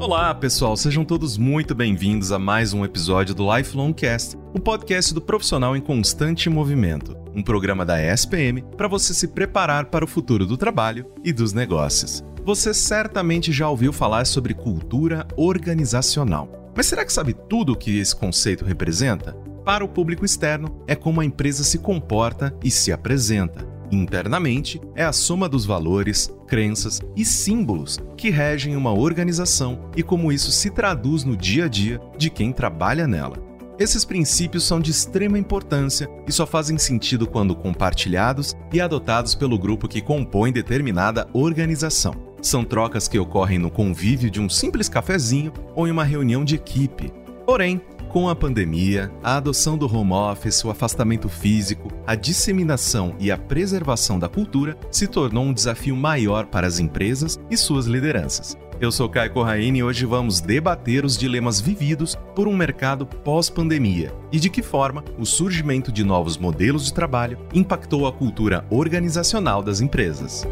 Olá, pessoal, sejam todos muito bem-vindos a mais um episódio do Lifelong Cast, o podcast do profissional em constante movimento, um programa da ESPM para você se preparar para o futuro do trabalho e dos negócios. Você certamente já ouviu falar sobre cultura organizacional. Mas será que sabe tudo o que esse conceito representa? Para o público externo, é como a empresa se comporta e se apresenta. Internamente, é a soma dos valores, crenças e símbolos que regem uma organização e como isso se traduz no dia a dia de quem trabalha nela. Esses princípios são de extrema importância e só fazem sentido quando compartilhados e adotados pelo grupo que compõe determinada organização. São trocas que ocorrem no convívio de um simples cafezinho ou em uma reunião de equipe. Porém, com a pandemia, a adoção do home office, o afastamento físico, a disseminação e a preservação da cultura se tornou um desafio maior para as empresas e suas lideranças. Eu sou Caio Corraine e hoje vamos debater os dilemas vividos por um mercado pós-pandemia e de que forma o surgimento de novos modelos de trabalho impactou a cultura organizacional das empresas.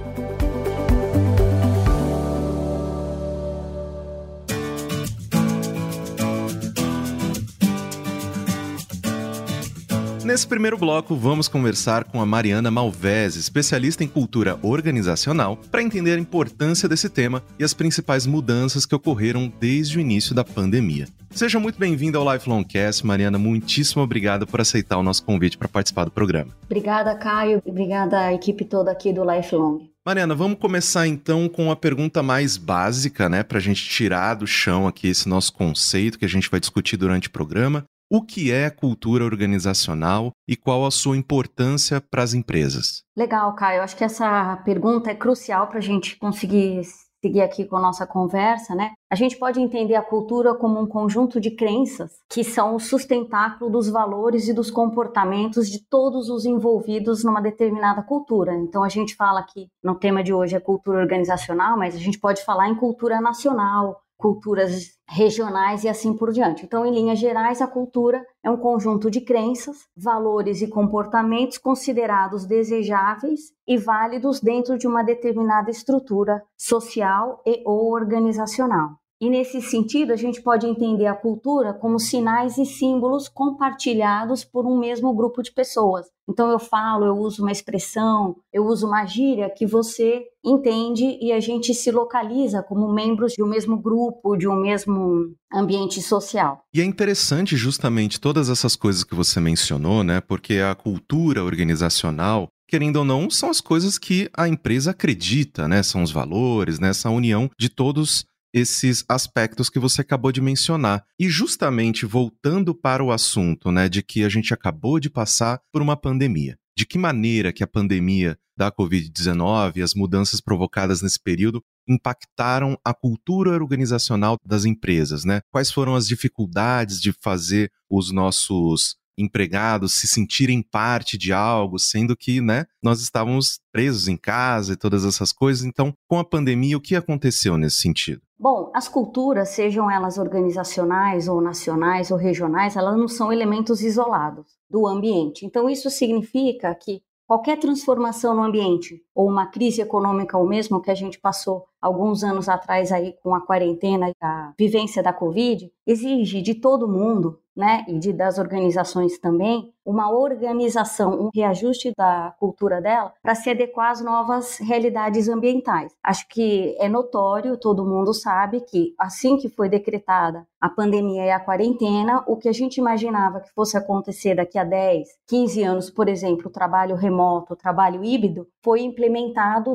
Nesse primeiro bloco, vamos conversar com a Mariana Malvese, especialista em cultura organizacional, para entender a importância desse tema e as principais mudanças que ocorreram desde o início da pandemia. Seja muito bem-vinda ao Lifelong Cast. Mariana, muitíssimo obrigado por aceitar o nosso convite para participar do programa. Obrigada, Caio. Obrigada à equipe toda aqui do Lifelong. Mariana, vamos começar então com a pergunta mais básica, né, para a gente tirar do chão aqui esse nosso conceito que a gente vai discutir durante o programa. O que é cultura organizacional e qual a sua importância para as empresas? Legal, Caio. Acho que essa pergunta é crucial para a gente conseguir seguir aqui com a nossa conversa, né? A gente pode entender a cultura como um conjunto de crenças que são o sustentáculo dos valores e dos comportamentos de todos os envolvidos numa determinada cultura. Então a gente fala que no tema de hoje é cultura organizacional, mas a gente pode falar em cultura nacional, culturas regionais e assim por diante. Então, em linhas gerais, a cultura é um conjunto de crenças, valores e comportamentos considerados desejáveis e válidos dentro de uma determinada estrutura social e ou organizacional. E nesse sentido, a gente pode entender a cultura como sinais e símbolos compartilhados por um mesmo grupo de pessoas. Então eu falo, eu uso uma expressão, eu uso uma gíria que você entende e a gente se localiza como membros de um mesmo grupo, de um mesmo ambiente social. E é interessante justamente todas essas coisas que você mencionou, né? Porque a cultura organizacional querendo ou não, são as coisas que a empresa acredita, né? São os valores, né? Essa união de todos esses aspectos que você acabou de mencionar. E justamente voltando para o assunto, né, de que a gente acabou de passar por uma pandemia. De que maneira que a pandemia da COVID-19 e as mudanças provocadas nesse período impactaram a cultura organizacional das empresas, né? Quais foram as dificuldades de fazer os nossos empregados se sentirem parte de algo, sendo que, né, nós estávamos presos em casa e todas essas coisas. Então, com a pandemia, o que aconteceu nesse sentido? Bom, as culturas, sejam elas organizacionais ou nacionais ou regionais, elas não são elementos isolados do ambiente. Então, isso significa que qualquer transformação no ambiente, ou uma crise econômica, ou mesmo que a gente passou alguns anos atrás aí com a quarentena a vivência da Covid, exige de todo mundo né, e de, das organizações também, uma organização, um reajuste da cultura dela para se adequar às novas realidades ambientais. Acho que é notório, todo mundo sabe que assim que foi decretada a pandemia e a quarentena, o que a gente imaginava que fosse acontecer daqui a 10, 15 anos, por exemplo, o trabalho remoto, o trabalho híbrido, foi implementado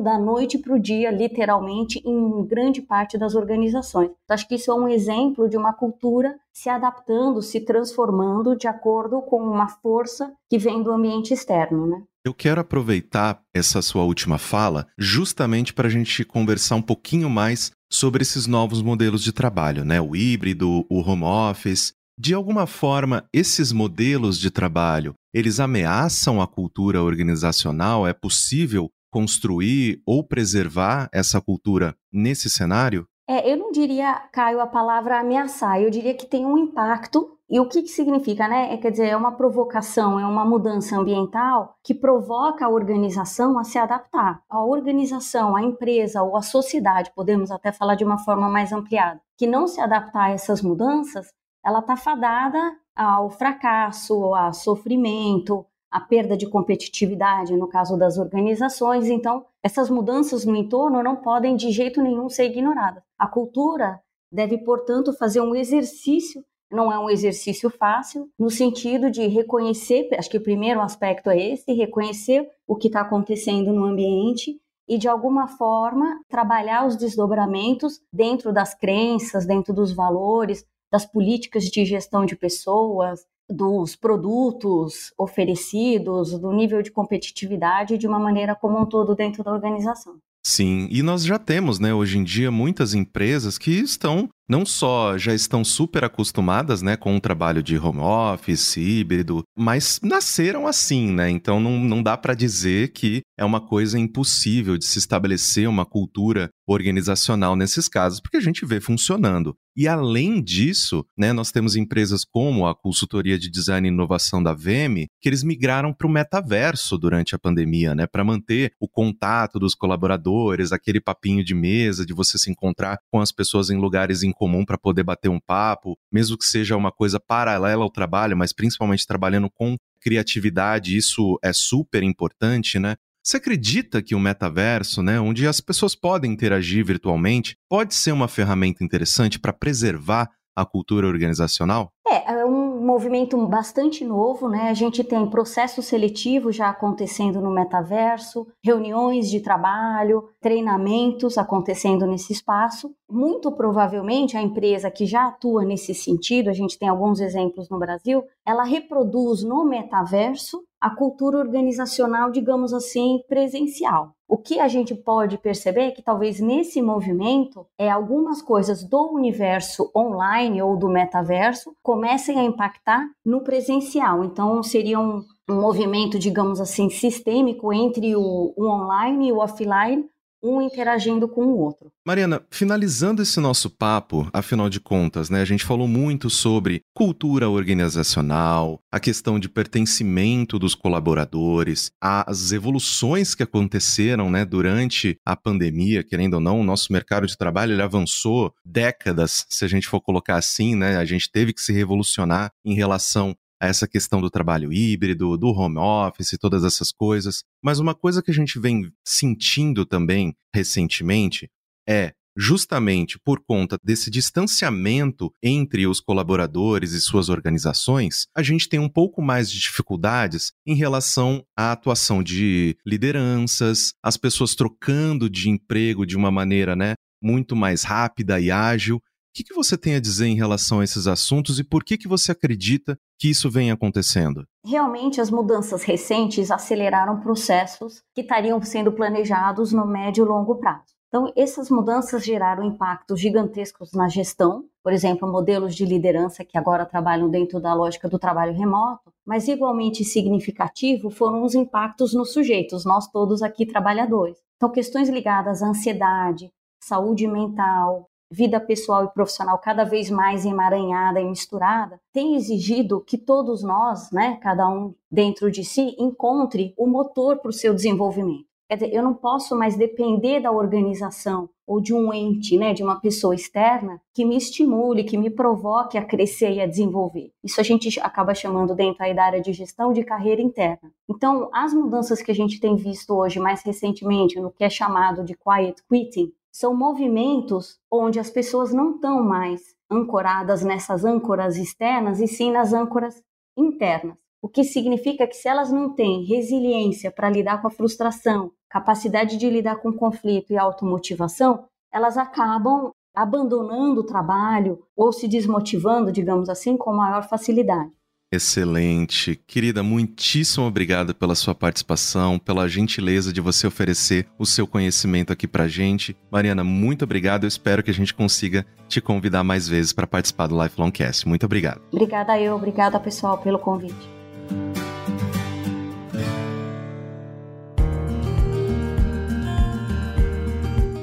da noite para o dia, literalmente, em grande parte das organizações. Então, acho que isso é um exemplo de uma cultura se adaptando, se transformando de acordo com uma força que vem do ambiente externo, né? Eu quero aproveitar essa sua última fala justamente para a gente conversar um pouquinho mais sobre esses novos modelos de trabalho, né? O híbrido, o home office. De alguma forma, esses modelos de trabalho, eles ameaçam a cultura organizacional? É possível construir ou preservar essa cultura nesse cenário? É, eu não diria, Caio, a palavra ameaçar, eu diria que tem um impacto. E o que, que significa, né? É, quer dizer, é uma provocação, é uma mudança ambiental que provoca a organização a se adaptar. A organização, a empresa ou a sociedade, podemos até falar de uma forma mais ampliada, que não se adaptar a essas mudanças, ela está fadada ao fracasso, a sofrimento, a perda de competitividade no caso das organizações. Então, essas mudanças no entorno não podem de jeito nenhum ser ignoradas. A cultura deve, portanto, fazer um exercício não é um exercício fácil, no sentido de reconhecer, acho que o primeiro aspecto é esse, reconhecer o que está acontecendo no ambiente e, de alguma forma, trabalhar os desdobramentos dentro das crenças, dentro dos valores, das políticas de gestão de pessoas, dos produtos oferecidos, do nível de competitividade de uma maneira como um todo dentro da organização. Sim, e nós já temos, né, hoje em dia, muitas empresas que estão não só já estão super acostumadas, né, com o trabalho de home office, híbrido, mas nasceram assim, né? Então não, não dá para dizer que é uma coisa impossível de se estabelecer uma cultura organizacional nesses casos, porque a gente vê funcionando. E além disso, né, nós temos empresas como a consultoria de design e inovação da VM, que eles migraram para o metaverso durante a pandemia, né, para manter o contato dos colaboradores, aquele papinho de mesa, de você se encontrar com as pessoas em lugares comum para poder bater um papo, mesmo que seja uma coisa paralela ao trabalho, mas principalmente trabalhando com criatividade, isso é super importante, né? Você acredita que o metaverso, né, onde as pessoas podem interagir virtualmente, pode ser uma ferramenta interessante para preservar a cultura organizacional? É, é um movimento bastante novo, né? A gente tem processo seletivo já acontecendo no metaverso, reuniões de trabalho, treinamentos acontecendo nesse espaço. Muito provavelmente a empresa que já atua nesse sentido, a gente tem alguns exemplos no Brasil, ela reproduz no metaverso a cultura organizacional, digamos assim, presencial. O que a gente pode perceber é que talvez nesse movimento é algumas coisas do universo online ou do metaverso comecem a impactar no presencial. Então seria um, um movimento, digamos assim, sistêmico entre o, o online e o offline, um interagindo com o outro. Mariana, finalizando esse nosso papo, afinal de contas, né, a gente falou muito sobre cultura organizacional, a questão de pertencimento dos colaboradores, as evoluções que aconteceram, né, durante a pandemia, querendo ou não, o nosso mercado de trabalho ele avançou décadas, se a gente for colocar assim, né, a gente teve que se revolucionar em relação a essa questão do trabalho híbrido, do home office, todas essas coisas. Mas uma coisa que a gente vem sentindo também recentemente é justamente por conta desse distanciamento entre os colaboradores e suas organizações, a gente tem um pouco mais de dificuldades em relação à atuação de lideranças, as pessoas trocando de emprego de uma maneira, né, muito mais rápida e ágil. O que, que você tem a dizer em relação a esses assuntos e por que, que você acredita que isso vem acontecendo? Realmente, as mudanças recentes aceleraram processos que estariam sendo planejados no médio e longo prazo. Então, essas mudanças geraram impactos gigantescos na gestão, por exemplo, modelos de liderança que agora trabalham dentro da lógica do trabalho remoto, mas igualmente significativo foram os impactos nos sujeitos, nós todos aqui trabalhadores. Então, questões ligadas à ansiedade, saúde mental, vida pessoal e profissional cada vez mais emaranhada e misturada, tem exigido que todos nós, né, cada um dentro de si, encontre o motor para o seu desenvolvimento. Quer dizer, eu não posso mais depender da organização ou de um ente, né, de uma pessoa externa que me estimule, que me provoque a crescer e a desenvolver. Isso a gente acaba chamando dentro aí da área de gestão de carreira interna. Então, as mudanças que a gente tem visto hoje mais recentemente no que é chamado de quiet quitting, são movimentos onde as pessoas não estão mais ancoradas nessas âncoras externas e sim nas âncoras internas. O que significa que se elas não têm resiliência para lidar com a frustração, capacidade de lidar com conflito e automotivação, elas acabam abandonando o trabalho ou se desmotivando, digamos assim, com maior facilidade. Excelente. Querida, muitíssimo obrigado pela sua participação, pela gentileza de você oferecer o seu conhecimento aqui pra gente. Mariana, muito obrigado. Eu espero que a gente consiga te convidar mais vezes para participar do Lifelong Cast. Muito obrigado. Obrigada eu, obrigada pessoal pelo convite.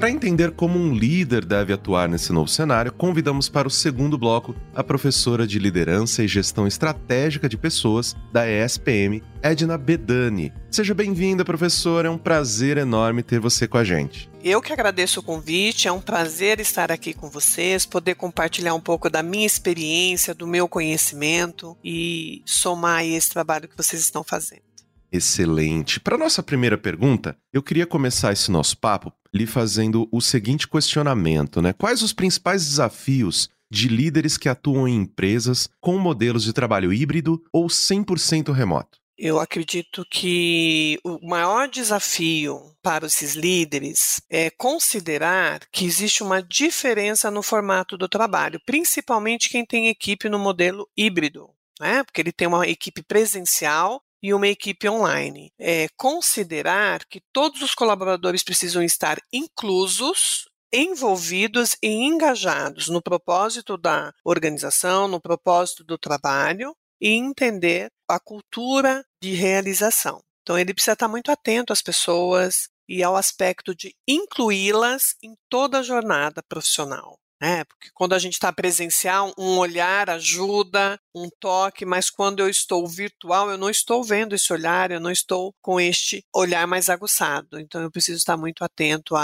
Para entender como um líder deve atuar nesse novo cenário, convidamos para o segundo bloco a professora de liderança e gestão estratégica de pessoas da ESPM, Edna Bedani. Seja bem-vinda, professora, é um prazer enorme ter você com a gente. Eu que agradeço o convite, é um prazer estar aqui com vocês, poder compartilhar um pouco da minha experiência, do meu conhecimento e somar esse trabalho que vocês estão fazendo. Excelente. Para nossa primeira pergunta, eu queria começar esse nosso papo lhe fazendo o seguinte questionamento, né? Quais os principais desafios de líderes que atuam em empresas com modelos de trabalho híbrido ou 100% remoto? Eu acredito que o maior desafio para esses líderes é considerar que existe uma diferença no formato do trabalho, principalmente quem tem equipe no modelo híbrido. Né? Porque ele tem uma equipe presencial e uma equipe online. É considerar que todos os colaboradores precisam estar inclusos envolvidos e engajados no propósito da organização, no propósito do trabalho e entender a cultura de realização. Então, ele precisa estar muito atento às pessoas e ao aspecto de incluí-las em toda a jornada profissional. É, porque quando a gente está presencial, um olhar ajuda, um toque, mas quando eu estou virtual, eu não estou vendo esse olhar, eu não estou com este olhar mais aguçado. Então eu preciso estar muito atento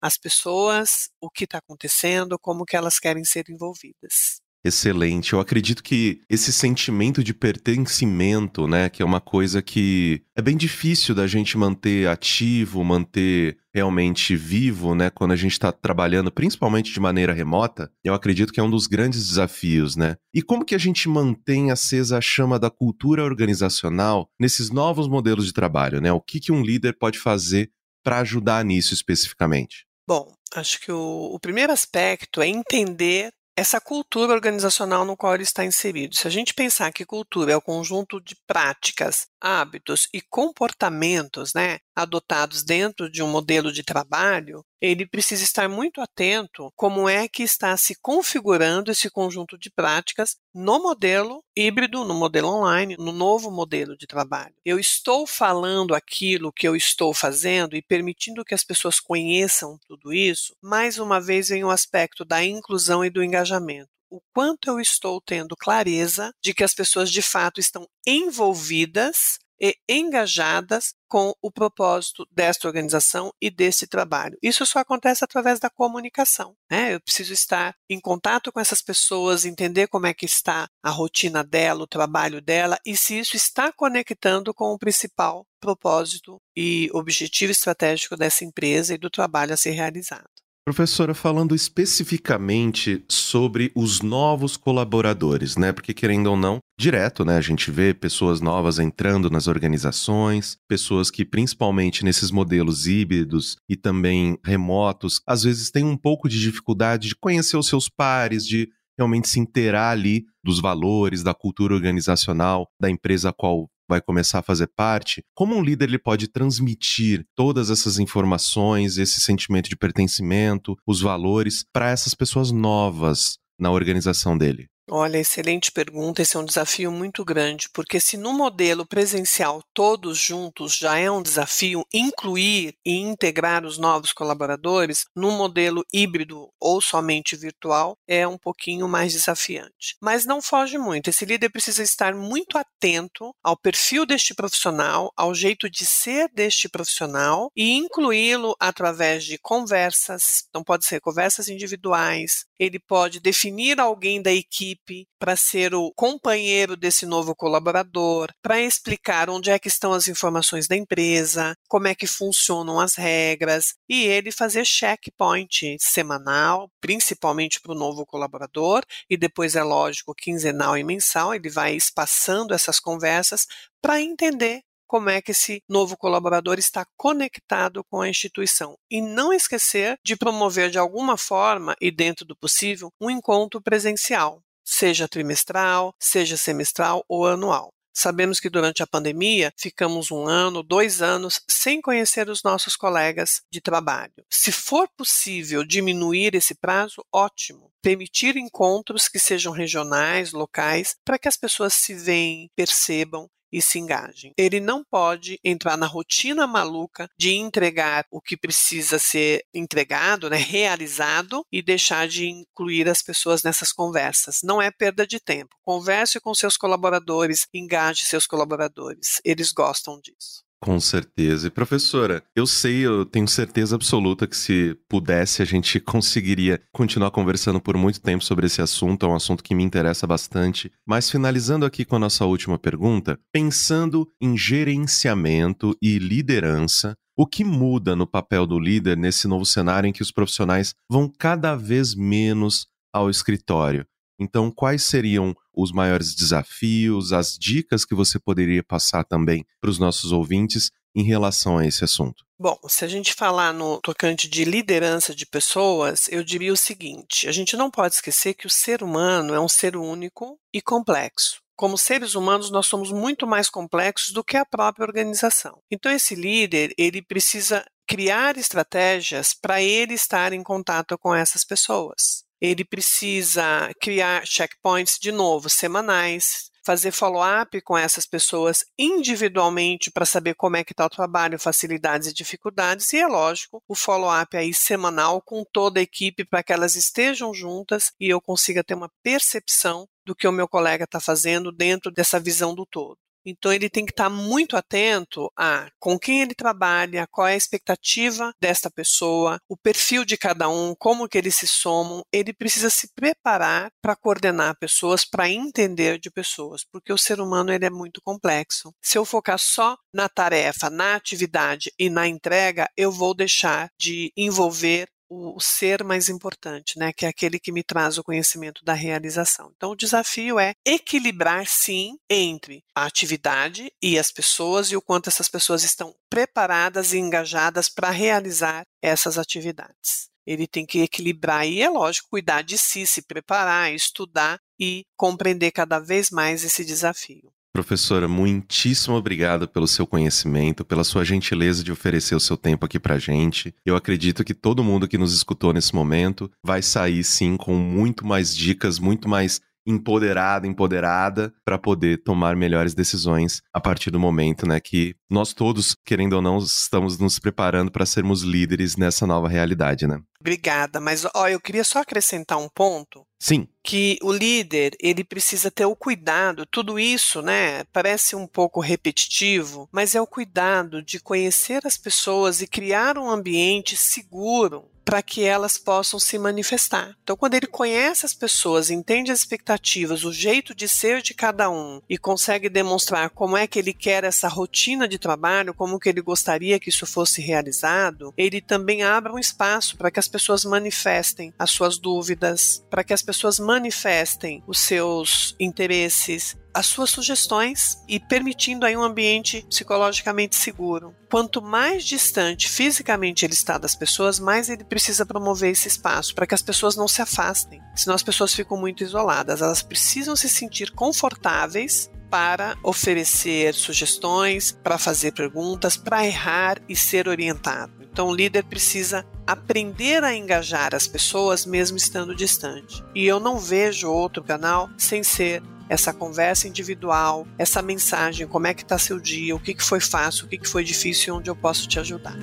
às pessoas, o que está acontecendo, como que elas querem ser envolvidas. Excelente. Eu acredito que esse sentimento de pertencimento, né, que é uma coisa que é bem difícil da gente manter ativo, manter realmente vivo, né, quando a gente está trabalhando, principalmente de maneira remota, eu acredito que é um dos grandes desafios, né? E como que a gente mantém acesa a chama da cultura organizacional nesses novos modelos de trabalho, né? O que, que um líder pode fazer para ajudar nisso especificamente? Bom, acho que o, o primeiro aspecto é entender essa cultura organizacional no qual ele está inserido. Se a gente pensar que cultura é o conjunto de práticas, hábitos e comportamentos né, adotados dentro de um modelo de trabalho, ele precisa estar muito atento como é que está se configurando esse conjunto de práticas no modelo híbrido, no modelo online, no novo modelo de trabalho. Eu estou falando aquilo que eu estou fazendo e permitindo que as pessoas conheçam tudo isso. Mais uma vez vem o aspecto da inclusão e do engajamento o quanto eu estou tendo clareza de que as pessoas de fato estão envolvidas e engajadas com o propósito desta organização e desse trabalho. Isso só acontece através da comunicação. Né? Eu preciso estar em contato com essas pessoas, entender como é que está a rotina dela, o trabalho dela e se isso está conectando com o principal propósito e objetivo estratégico dessa empresa e do trabalho a ser realizado. Professora, falando especificamente sobre os novos colaboradores, né? Porque querendo ou não, direto, né, a gente vê pessoas novas entrando nas organizações, pessoas que principalmente nesses modelos híbridos e também remotos, às vezes têm um pouco de dificuldade de conhecer os seus pares, de realmente se inteirar ali dos valores, da cultura organizacional da empresa a qual vai começar a fazer parte, como um líder ele pode transmitir todas essas informações, esse sentimento de pertencimento, os valores para essas pessoas novas na organização dele? Olha, excelente pergunta. Esse é um desafio muito grande, porque se no modelo presencial todos juntos já é um desafio, incluir e integrar os novos colaboradores, no modelo híbrido ou somente virtual é um pouquinho mais desafiante. Mas não foge muito. Esse líder precisa estar muito atento ao perfil deste profissional, ao jeito de ser deste profissional e incluí-lo através de conversas. Então, pode ser conversas individuais, ele pode definir alguém da equipe equipe, para ser o companheiro desse novo colaborador, para explicar onde é que estão as informações da empresa, como é que funcionam as regras e ele fazer checkpoint semanal, principalmente para o novo colaborador e depois é lógico quinzenal e mensal, ele vai espaçando essas conversas para entender como é que esse novo colaborador está conectado com a instituição. E não esquecer de promover de alguma forma e dentro do possível um encontro presencial seja trimestral, seja semestral ou anual. Sabemos que durante a pandemia ficamos um ano, dois anos sem conhecer os nossos colegas de trabalho. Se for possível diminuir esse prazo, ótimo. Permitir encontros que sejam regionais, locais, para que as pessoas se veem, percebam e se engajem. Ele não pode entrar na rotina maluca de entregar o que precisa ser entregado, né, realizado e deixar de incluir as pessoas nessas conversas. Não é perda de tempo. Converse com seus colaboradores, engaje seus colaboradores. Eles gostam disso. Com certeza. E professora, eu sei, eu tenho certeza absoluta que se pudesse a gente conseguiria continuar conversando por muito tempo sobre esse assunto, é um assunto que me interessa bastante. Mas finalizando aqui com a nossa última pergunta, pensando em gerenciamento e liderança, o que muda no papel do líder nesse novo cenário em que os profissionais vão cada vez menos ao escritório? Então, quais seriam os maiores desafios, as dicas que você poderia passar também para os nossos ouvintes em relação a esse assunto? Bom, se a gente falar no tocante de liderança de pessoas, eu diria o seguinte: a gente não pode esquecer que o ser humano é um ser único e complexo. Como seres humanos, nós somos muito mais complexos do que a própria organização. Então, esse líder, ele precisa criar estratégias para ele estar em contato com essas pessoas ele precisa criar checkpoints de novo semanais, fazer follow-up com essas pessoas individualmente para saber como é que está o trabalho, facilidades e dificuldades, e é lógico, o follow-up aí semanal com toda a equipe para que elas estejam juntas e eu consiga ter uma percepção do que o meu colega está fazendo dentro dessa visão do todo. Então ele tem que estar muito atento a com quem ele trabalha, qual é a expectativa desta pessoa, o perfil de cada um, como que eles se somam. Ele precisa se preparar para coordenar pessoas, para entender de pessoas, porque o ser humano ele é muito complexo. Se eu focar só na tarefa, na atividade e na entrega, eu vou deixar de envolver o, ser mais importante, né, que é aquele que me traz o conhecimento da realização. Então, o desafio é equilibrar, sim, entre a atividade e as pessoas e o quanto essas pessoas estão preparadas e engajadas para realizar essas atividades. Ele tem que equilibrar e, é lógico, cuidar de si, se preparar, estudar e compreender cada vez mais esse desafio. Professora, muitíssimo obrigado pelo seu conhecimento, pela sua gentileza de oferecer o seu tempo aqui pra gente. Eu acredito que todo mundo que nos escutou nesse momento vai sair sim com muito mais dicas, muito mais empoderado, empoderada para poder tomar melhores decisões a partir do momento, né, que nós todos, querendo ou não, estamos nos preparando para sermos líderes nessa nova realidade, né? Obrigada, mas ó, eu queria só acrescentar um ponto. Sim. Que o líder, ele precisa ter o cuidado, tudo isso, né, parece um pouco repetitivo, mas é o cuidado de conhecer as pessoas e criar um ambiente seguro para que elas possam se manifestar. Então, quando ele conhece as pessoas, entende as expectativas, o jeito de ser de cada um e consegue demonstrar como é que ele quer essa rotina de trabalho, como que ele gostaria que isso fosse realizado, ele também abre um espaço para que as pessoas manifestem as suas dúvidas, para que as pessoas manifestem os seus interesses, as suas sugestões e permitindo aí um ambiente psicologicamente seguro. Quanto mais distante fisicamente ele está das pessoas, mais ele precisa promover esse espaço para que as pessoas não se afastem. Senão as pessoas ficam muito isoladas. Elas precisam se sentir confortáveis para oferecer sugestões, para fazer perguntas, para errar e ser orientado. Então, o líder precisa aprender a engajar as pessoas mesmo estando distante. E eu não vejo outro canal sem ser essa conversa individual, essa mensagem, como é que está seu dia, o que, que foi fácil, o que, que foi difícil e onde eu posso te ajudar.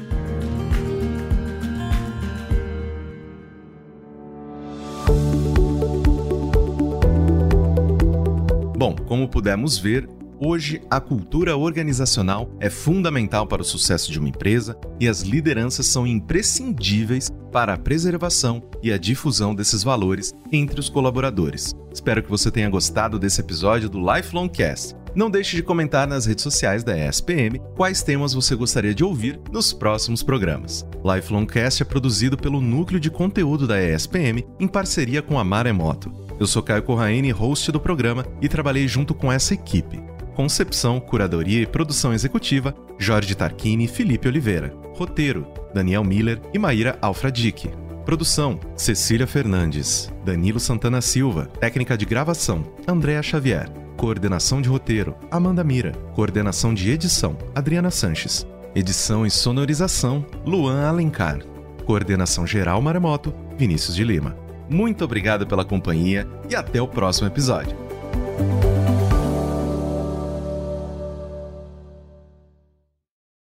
Bom, como pudemos ver, Hoje, a cultura organizacional é fundamental para o sucesso de uma empresa e as lideranças são imprescindíveis para a preservação e a difusão desses valores entre os colaboradores. Espero que você tenha gostado desse episódio do Lifelong Cast. Não deixe de comentar nas redes sociais da ESPM quais temas você gostaria de ouvir nos próximos programas. Lifelong Cast é produzido pelo Núcleo de Conteúdo da ESPM em parceria com a Maremoto. Eu sou Caio Corraine, host do programa, e trabalhei junto com essa equipe. Concepção, curadoria e produção executiva: Jorge Tarquini e Felipe Oliveira. Roteiro: Daniel Miller e Maíra Alfradique. Produção: Cecília Fernandes, Danilo Santana Silva. Técnica de gravação: Andréa Xavier. Coordenação de roteiro: Amanda Mira. Coordenação de edição: Adriana Sanches. Edição e sonorização: Luan Alencar. Coordenação geral Maremoto: Vinícius de Lima. Muito obrigado pela companhia e até o próximo episódio.